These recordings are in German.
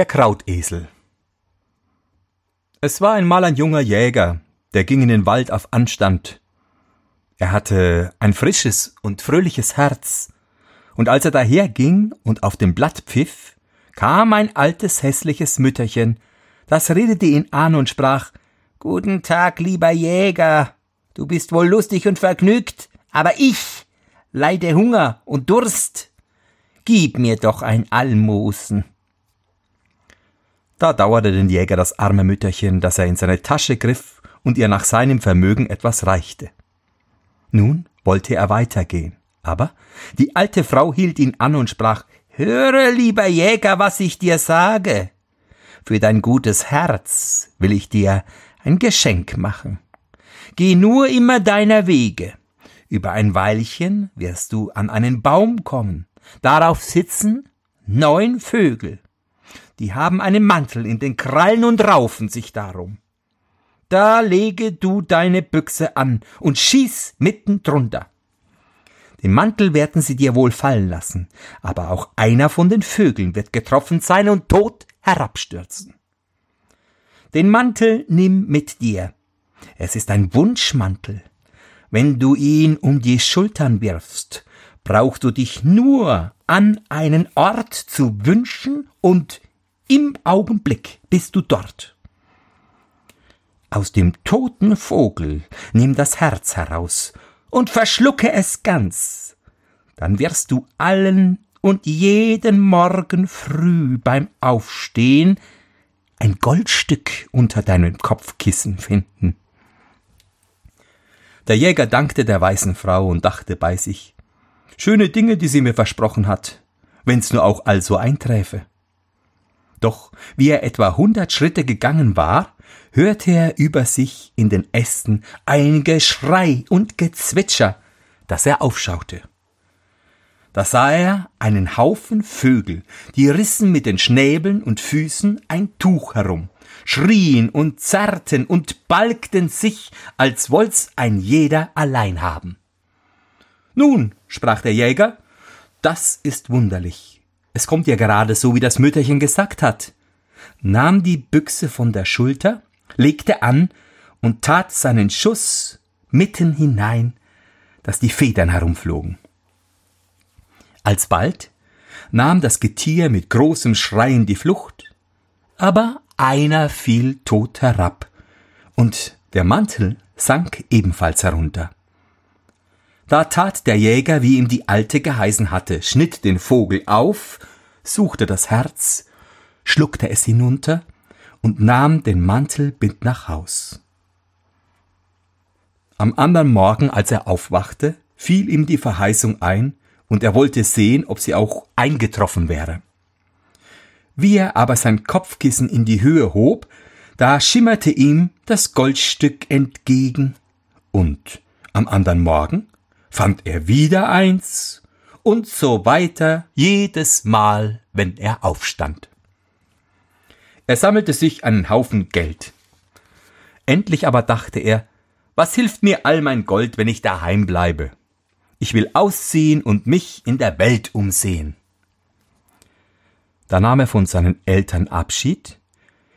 Der Krautesel Es war einmal ein junger Jäger, der ging in den Wald auf Anstand. Er hatte ein frisches und fröhliches Herz, und als er daherging und auf dem Blatt pfiff, kam ein altes hässliches Mütterchen, das redete ihn an und sprach Guten Tag, lieber Jäger, du bist wohl lustig und vergnügt, aber ich leide Hunger und Durst. Gib mir doch ein Almosen. Da dauerte den Jäger das arme Mütterchen, dass er in seine Tasche griff und ihr nach seinem Vermögen etwas reichte. Nun wollte er weitergehen, aber die alte Frau hielt ihn an und sprach Höre, lieber Jäger, was ich dir sage. Für dein gutes Herz will ich dir ein Geschenk machen. Geh nur immer deiner Wege. Über ein Weilchen wirst du an einen Baum kommen. Darauf sitzen neun Vögel die haben einen Mantel in den Krallen und raufen sich darum. Da lege du deine Büchse an und schieß mitten drunter. Den Mantel werden sie dir wohl fallen lassen, aber auch einer von den Vögeln wird getroffen sein und tot herabstürzen. Den Mantel nimm mit dir. Es ist ein Wunschmantel. Wenn du ihn um die Schultern wirfst, brauchst du dich nur an einen Ort zu wünschen und im Augenblick bist du dort. Aus dem toten Vogel nimm das Herz heraus und verschlucke es ganz. Dann wirst du allen und jeden Morgen früh beim Aufstehen ein Goldstück unter deinem Kopfkissen finden. Der Jäger dankte der weißen Frau und dachte bei sich, schöne Dinge, die sie mir versprochen hat, wenn's nur auch also einträfe. Doch wie er etwa hundert Schritte gegangen war, hörte er über sich in den Ästen ein Geschrei und Gezwitscher, dass er aufschaute. Da sah er einen Haufen Vögel, die rissen mit den Schnäbeln und Füßen ein Tuch herum, schrien und zerrten und balgten sich, als wollt's ein jeder allein haben. Nun, sprach der Jäger, das ist wunderlich. Es kommt ja gerade so, wie das Mütterchen gesagt hat, nahm die Büchse von der Schulter, legte an und tat seinen Schuss mitten hinein, dass die Federn herumflogen. Alsbald nahm das Getier mit großem Schreien die Flucht, aber einer fiel tot herab, und der Mantel sank ebenfalls herunter. Da tat der Jäger, wie ihm die Alte geheißen hatte, schnitt den Vogel auf, suchte das Herz, schluckte es hinunter und nahm den Mantel mit nach Haus. Am andern Morgen, als er aufwachte, fiel ihm die Verheißung ein, und er wollte sehen, ob sie auch eingetroffen wäre. Wie er aber sein Kopfkissen in die Höhe hob, da schimmerte ihm das Goldstück entgegen, und am andern Morgen fand er wieder eins und so weiter jedes Mal, wenn er aufstand. Er sammelte sich einen Haufen Geld. Endlich aber dachte er, was hilft mir all mein Gold, wenn ich daheim bleibe? Ich will ausziehen und mich in der Welt umsehen. Da nahm er von seinen Eltern Abschied,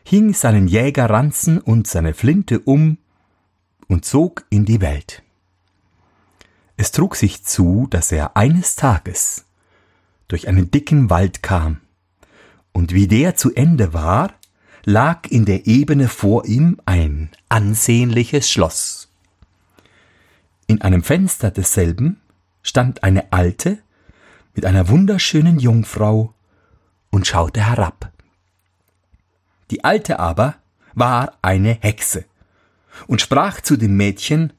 hing seinen Jägerranzen und seine Flinte um und zog in die Welt. Es trug sich zu, dass er eines Tages durch einen dicken Wald kam, und wie der zu Ende war, lag in der Ebene vor ihm ein ansehnliches Schloss. In einem Fenster desselben stand eine Alte mit einer wunderschönen Jungfrau und schaute herab. Die Alte aber war eine Hexe und sprach zu dem Mädchen,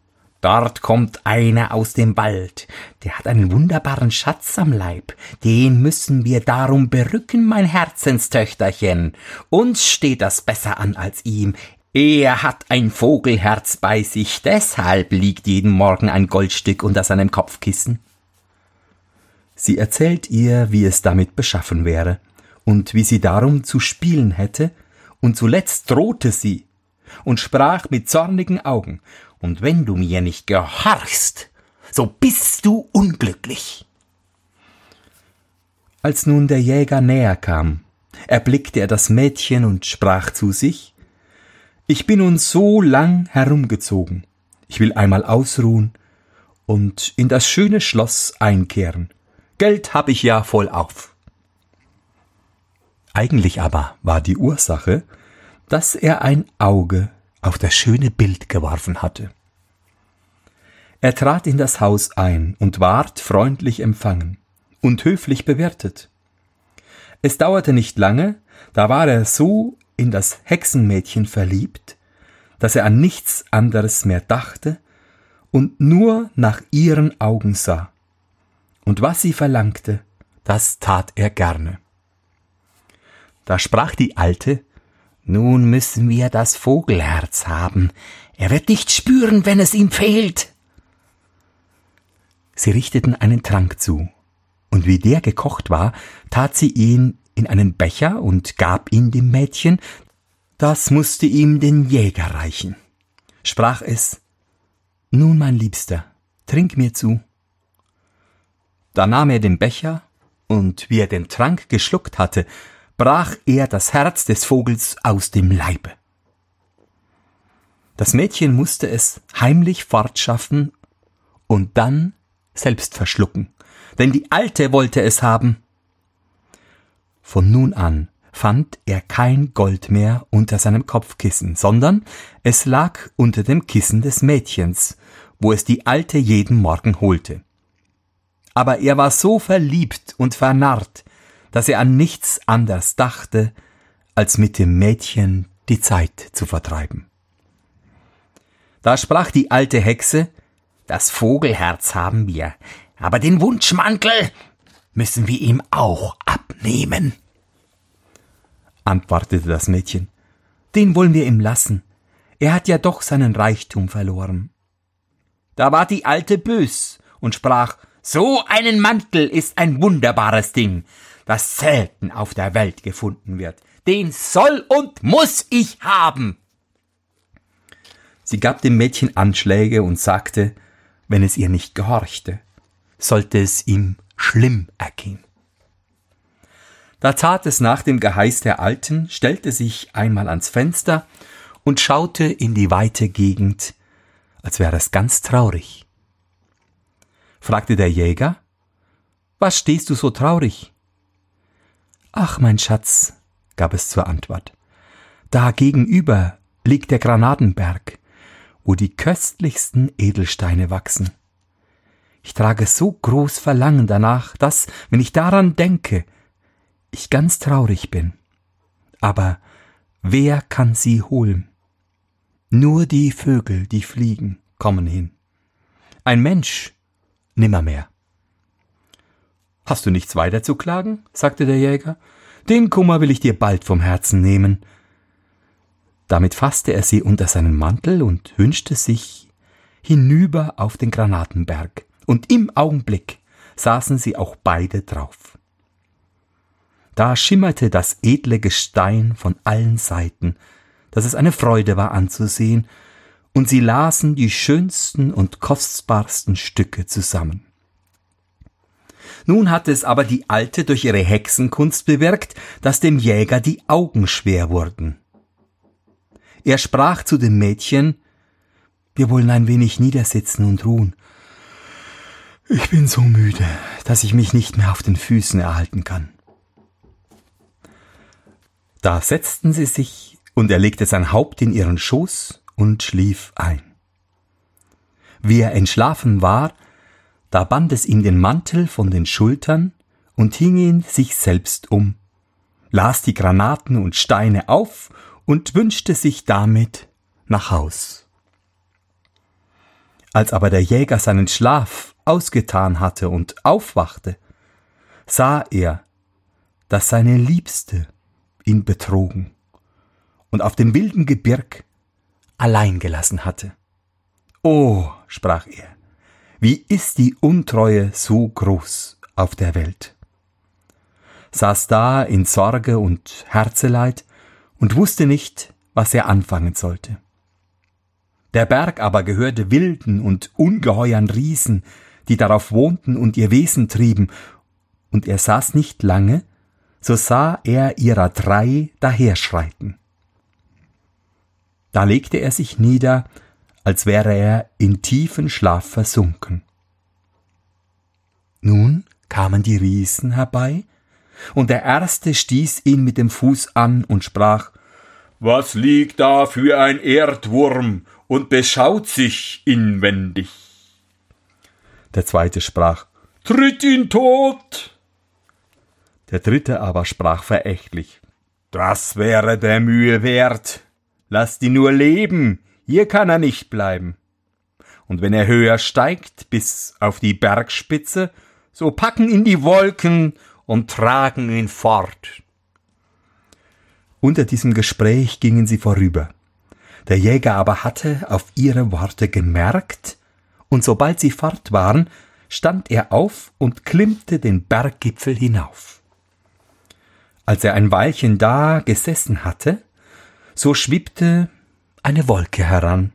Dort kommt einer aus dem Wald, der hat einen wunderbaren Schatz am Leib, den müssen wir darum berücken, mein Herzenstöchterchen. Uns steht das besser an als ihm. Er hat ein Vogelherz bei sich, deshalb liegt jeden Morgen ein Goldstück unter seinem Kopfkissen. Sie erzählt ihr, wie es damit beschaffen wäre, und wie sie darum zu spielen hätte, und zuletzt drohte sie und sprach mit zornigen Augen und wenn du mir nicht gehorchst, so bist du unglücklich. Als nun der Jäger näher kam, erblickte er das Mädchen und sprach zu sich Ich bin nun so lang herumgezogen, ich will einmal ausruhen und in das schöne Schloss einkehren. Geld hab ich ja vollauf. Eigentlich aber war die Ursache, dass er ein Auge auf das schöne Bild geworfen hatte. Er trat in das Haus ein und ward freundlich empfangen und höflich bewirtet. Es dauerte nicht lange, da war er so in das Hexenmädchen verliebt, dass er an nichts anderes mehr dachte und nur nach ihren Augen sah. Und was sie verlangte, das tat er gerne. Da sprach die Alte, Nun müssen wir das Vogelherz haben. Er wird nicht spüren, wenn es ihm fehlt. Sie richteten einen Trank zu, und wie der gekocht war, tat sie ihn in einen Becher und gab ihn dem Mädchen, das musste ihm den Jäger reichen. Sprach es, Nun, mein Liebster, trink mir zu. Da nahm er den Becher, und wie er den Trank geschluckt hatte, brach er das Herz des Vogels aus dem Leibe. Das Mädchen musste es heimlich fortschaffen und dann selbst verschlucken, denn die Alte wollte es haben. Von nun an fand er kein Gold mehr unter seinem Kopfkissen, sondern es lag unter dem Kissen des Mädchens, wo es die Alte jeden Morgen holte. Aber er war so verliebt und vernarrt, dass er an nichts anders dachte, als mit dem Mädchen die Zeit zu vertreiben. Da sprach die alte Hexe, das Vogelherz haben wir, aber den Wunschmantel müssen wir ihm auch abnehmen. Antwortete das Mädchen, den wollen wir ihm lassen. Er hat ja doch seinen Reichtum verloren. Da war die Alte bös und sprach, so einen Mantel ist ein wunderbares Ding, das selten auf der Welt gefunden wird. Den soll und muss ich haben. Sie gab dem Mädchen Anschläge und sagte, wenn es ihr nicht gehorchte, sollte es ihm schlimm ergehen. Da tat es nach dem Geheiß der Alten, stellte sich einmal ans Fenster und schaute in die weite Gegend, als wäre es ganz traurig. Fragte der Jäger, Was stehst du so traurig? Ach, mein Schatz, gab es zur Antwort, da gegenüber liegt der Granatenberg, wo die köstlichsten Edelsteine wachsen. Ich trage so groß Verlangen danach, dass, wenn ich daran denke, ich ganz traurig bin. Aber wer kann sie holen? Nur die Vögel, die fliegen, kommen hin. Ein Mensch nimmermehr. Hast du nichts weiter zu klagen? sagte der Jäger. Den Kummer will ich dir bald vom Herzen nehmen. Damit fasste er sie unter seinen Mantel und wünschte sich hinüber auf den Granatenberg, und im Augenblick saßen sie auch beide drauf. Da schimmerte das edle Gestein von allen Seiten, dass es eine Freude war anzusehen, und sie lasen die schönsten und kostbarsten Stücke zusammen. Nun hatte es aber die Alte durch ihre Hexenkunst bewirkt, dass dem Jäger die Augen schwer wurden. Er sprach zu dem Mädchen, wir wollen ein wenig niedersitzen und ruhen. Ich bin so müde, dass ich mich nicht mehr auf den Füßen erhalten kann. Da setzten sie sich, und er legte sein Haupt in ihren Schoß und schlief ein. Wie er entschlafen war, da band es ihm den Mantel von den Schultern und hing ihn sich selbst um, las die Granaten und Steine auf und wünschte sich damit nach Haus. Als aber der Jäger seinen Schlaf ausgetan hatte und aufwachte, sah er, dass seine Liebste ihn betrogen und auf dem wilden Gebirg allein gelassen hatte. Oh, sprach er, wie ist die Untreue so groß auf der Welt? Saß da in Sorge und Herzeleid und wusste nicht, was er anfangen sollte. Der Berg aber gehörte wilden und ungeheuern Riesen, die darauf wohnten und ihr Wesen trieben, und er saß nicht lange, so sah er ihrer drei daherschreiten. Da legte er sich nieder, als wäre er in tiefen Schlaf versunken. Nun kamen die Riesen herbei, und der erste stieß ihn mit dem Fuß an und sprach Was liegt da für ein Erdwurm und beschaut sich inwendig? Der zweite sprach Tritt ihn tot! Der dritte aber sprach verächtlich Das wäre der Mühe wert. Lasst ihn nur leben, hier kann er nicht bleiben. Und wenn er höher steigt bis auf die Bergspitze, so packen ihn die Wolken und tragen ihn fort. Unter diesem Gespräch gingen sie vorüber. Der Jäger aber hatte auf ihre Worte gemerkt, und sobald sie fort waren, stand er auf und klimmte den Berggipfel hinauf. Als er ein Weilchen da gesessen hatte, so schwebte eine Wolke heran,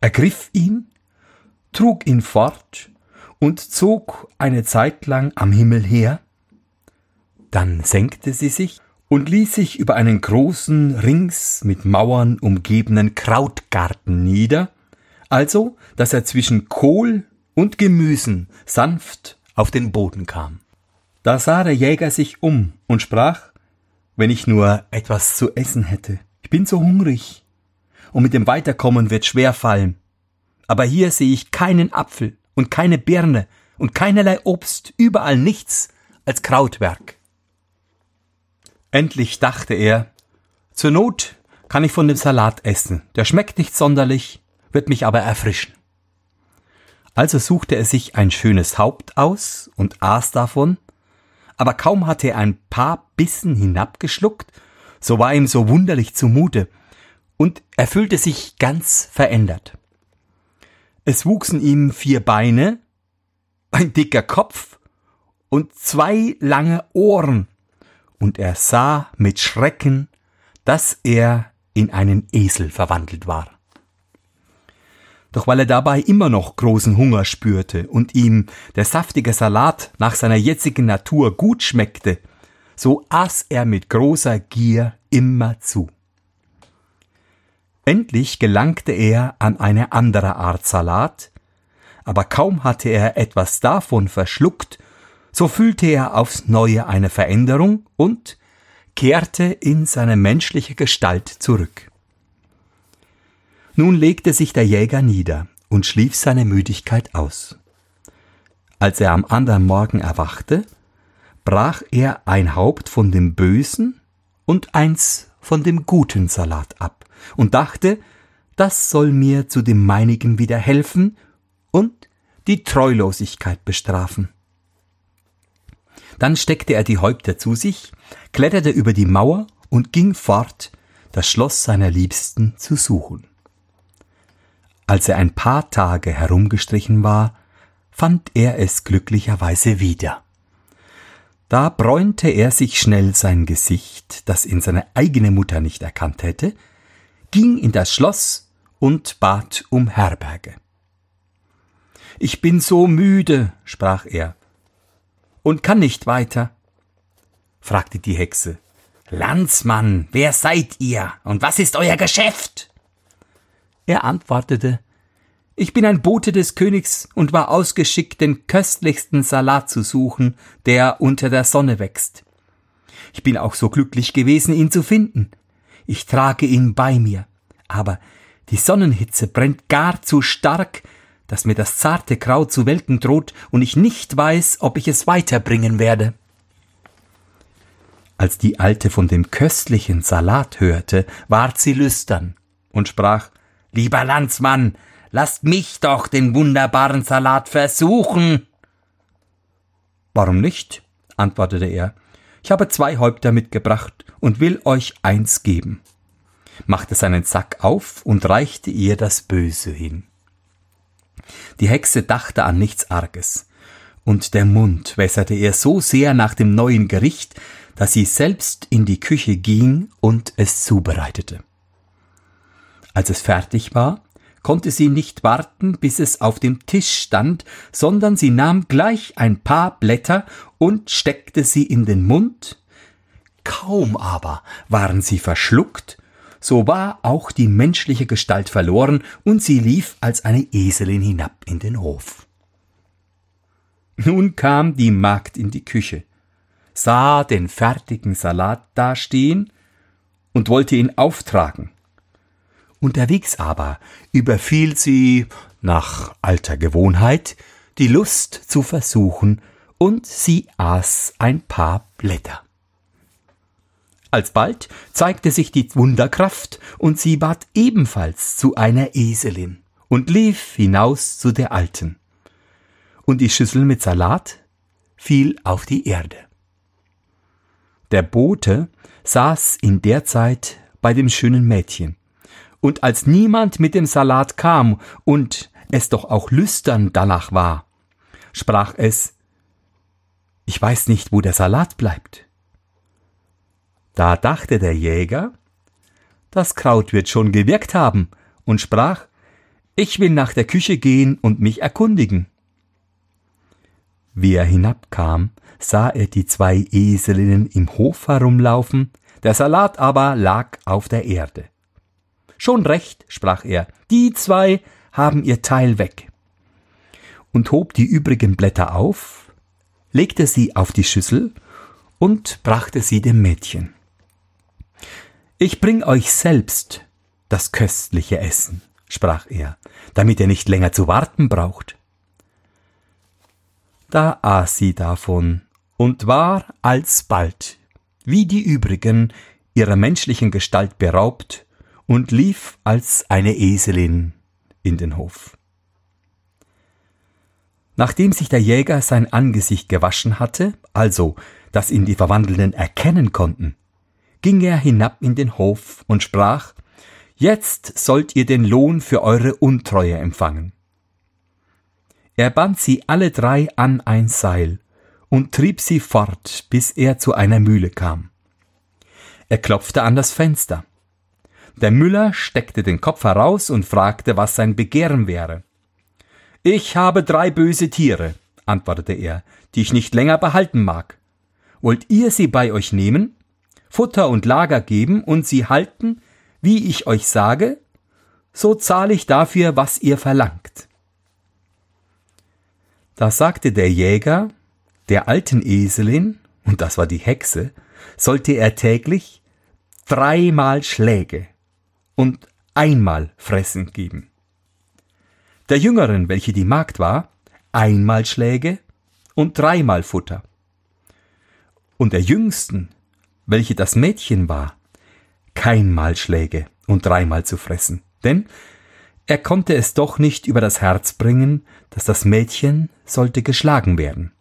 ergriff ihn, trug ihn fort und zog eine Zeit lang am Himmel her, dann senkte sie sich und ließ sich über einen großen, rings mit Mauern umgebenen Krautgarten nieder, also dass er zwischen Kohl und Gemüsen sanft auf den Boden kam. Da sah der Jäger sich um und sprach Wenn ich nur etwas zu essen hätte, ich bin so hungrig, und mit dem Weiterkommen wird schwer fallen. Aber hier sehe ich keinen Apfel und keine Birne und keinerlei Obst, überall nichts als Krautwerk. Endlich dachte er, zur Not kann ich von dem Salat essen, der schmeckt nicht sonderlich, wird mich aber erfrischen. Also suchte er sich ein schönes Haupt aus und aß davon, aber kaum hatte er ein paar Bissen hinabgeschluckt, so war ihm so wunderlich zumute, und er fühlte sich ganz verändert. Es wuchsen ihm vier Beine, ein dicker Kopf und zwei lange Ohren, und er sah mit Schrecken, dass er in einen Esel verwandelt war. Doch weil er dabei immer noch großen Hunger spürte und ihm der saftige Salat nach seiner jetzigen Natur gut schmeckte, so aß er mit großer Gier immer zu. Endlich gelangte er an eine andere Art Salat, aber kaum hatte er etwas davon verschluckt, so fühlte er aufs neue eine Veränderung und kehrte in seine menschliche Gestalt zurück. Nun legte sich der Jäger nieder und schlief seine Müdigkeit aus. Als er am anderen Morgen erwachte, brach er ein Haupt von dem bösen und eins von dem guten Salat ab und dachte, das soll mir zu dem meinigen wieder helfen und die Treulosigkeit bestrafen. Dann steckte er die Häupter zu sich, kletterte über die Mauer und ging fort, das Schloss seiner Liebsten zu suchen. Als er ein paar Tage herumgestrichen war, fand er es glücklicherweise wieder. Da bräunte er sich schnell sein Gesicht, das ihn seine eigene Mutter nicht erkannt hätte, ging in das Schloss und bat um Herberge. Ich bin so müde, sprach er, und kann nicht weiter. fragte die Hexe. Landsmann, wer seid ihr und was ist euer Geschäft? Er antwortete, ich bin ein Bote des Königs und war ausgeschickt, den köstlichsten Salat zu suchen, der unter der Sonne wächst. Ich bin auch so glücklich gewesen, ihn zu finden. Ich trage ihn bei mir. Aber die Sonnenhitze brennt gar zu stark, dass mir das zarte Kraut zu welken droht und ich nicht weiß, ob ich es weiterbringen werde. Als die Alte von dem köstlichen Salat hörte, ward sie lüstern und sprach Lieber Landsmann, lasst mich doch den wunderbaren Salat versuchen. Warum nicht? antwortete er. Ich habe zwei Häupter mitgebracht und will euch eins geben, machte seinen Sack auf und reichte ihr das Böse hin. Die Hexe dachte an nichts Arges, und der Mund wässerte ihr so sehr nach dem neuen Gericht, dass sie selbst in die Küche ging und es zubereitete. Als es fertig war, konnte sie nicht warten, bis es auf dem Tisch stand, sondern sie nahm gleich ein paar Blätter und steckte sie in den Mund, Kaum aber waren sie verschluckt, so war auch die menschliche Gestalt verloren, und sie lief als eine Eselin hinab in den Hof. Nun kam die Magd in die Küche, sah den fertigen Salat dastehen und wollte ihn auftragen. Unterwegs aber überfiel sie, nach alter Gewohnheit, die Lust zu versuchen, und sie aß ein paar Blätter. Alsbald zeigte sich die Wunderkraft, und sie ward ebenfalls zu einer Eselin und lief hinaus zu der Alten. Und die Schüssel mit Salat fiel auf die Erde. Der Bote saß in der Zeit bei dem schönen Mädchen, und als niemand mit dem Salat kam und es doch auch lüstern danach war, sprach es Ich weiß nicht, wo der Salat bleibt. Da dachte der Jäger, das Kraut wird schon gewirkt haben, und sprach Ich will nach der Küche gehen und mich erkundigen. Wie er hinabkam, sah er die zwei Eselinnen im Hof herumlaufen, der Salat aber lag auf der Erde. Schon recht, sprach er, die zwei haben ihr Teil weg. Und hob die übrigen Blätter auf, legte sie auf die Schüssel und brachte sie dem Mädchen. Ich bring euch selbst das köstliche Essen, sprach er, damit ihr nicht länger zu warten braucht. Da aß sie davon und war alsbald, wie die übrigen, ihrer menschlichen Gestalt beraubt und lief als eine Eselin in den Hof. Nachdem sich der Jäger sein Angesicht gewaschen hatte, also dass ihn die Verwandelnden erkennen konnten, ging er hinab in den Hof und sprach Jetzt sollt ihr den Lohn für eure Untreue empfangen. Er band sie alle drei an ein Seil und trieb sie fort, bis er zu einer Mühle kam. Er klopfte an das Fenster. Der Müller steckte den Kopf heraus und fragte, was sein Begehren wäre. Ich habe drei böse Tiere, antwortete er, die ich nicht länger behalten mag. Wollt ihr sie bei euch nehmen, Futter und Lager geben und sie halten, wie ich euch sage, so zahle ich dafür, was ihr verlangt. Da sagte der Jäger, der alten Eselin, und das war die Hexe, sollte er täglich dreimal Schläge und einmal Fressen geben. Der Jüngeren, welche die Magd war, einmal Schläge und dreimal Futter. Und der Jüngsten, welche das Mädchen war, keinmal Schläge und dreimal zu fressen. Denn er konnte es doch nicht über das Herz bringen, dass das Mädchen sollte geschlagen werden.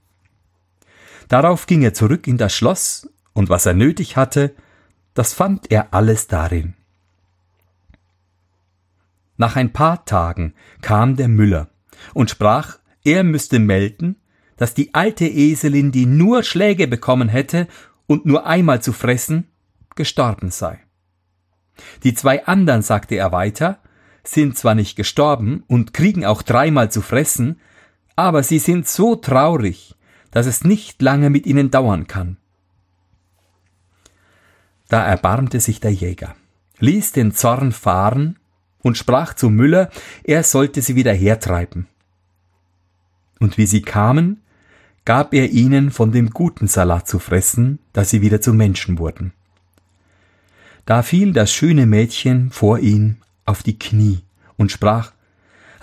Darauf ging er zurück in das Schloss, und was er nötig hatte, das fand er alles darin. Nach ein paar Tagen kam der Müller und sprach, er müsste melden, dass die alte Eselin, die nur Schläge bekommen hätte und nur einmal zu fressen, gestorben sei. Die zwei anderen, sagte er weiter, sind zwar nicht gestorben und kriegen auch dreimal zu fressen, aber sie sind so traurig, dass es nicht lange mit ihnen dauern kann. Da erbarmte sich der Jäger, ließ den Zorn fahren und sprach zu Müller, er sollte sie wieder hertreiben. Und wie sie kamen, gab er ihnen von dem guten Salat zu fressen, dass sie wieder zu Menschen wurden. Da fiel das schöne Mädchen vor ihn auf die Knie und sprach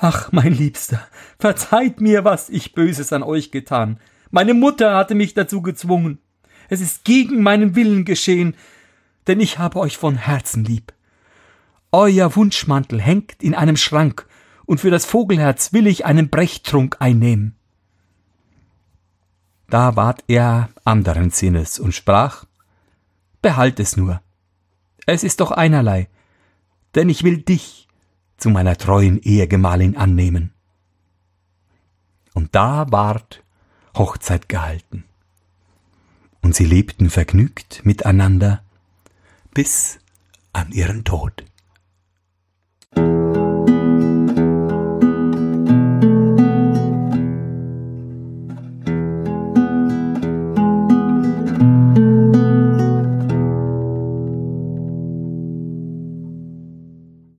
Ach, mein Liebster, verzeiht mir, was ich Böses an euch getan. Meine Mutter hatte mich dazu gezwungen. Es ist gegen meinen Willen geschehen, denn ich habe euch von Herzen lieb. Euer Wunschmantel hängt in einem Schrank, und für das Vogelherz will ich einen Brechtrunk einnehmen. Da ward er anderen Sinnes und sprach Behalt es nur. Es ist doch einerlei, denn ich will dich zu meiner treuen Ehegemahlin annehmen. Und da ward Hochzeit gehalten. Und sie lebten vergnügt miteinander bis an ihren Tod. Thank you.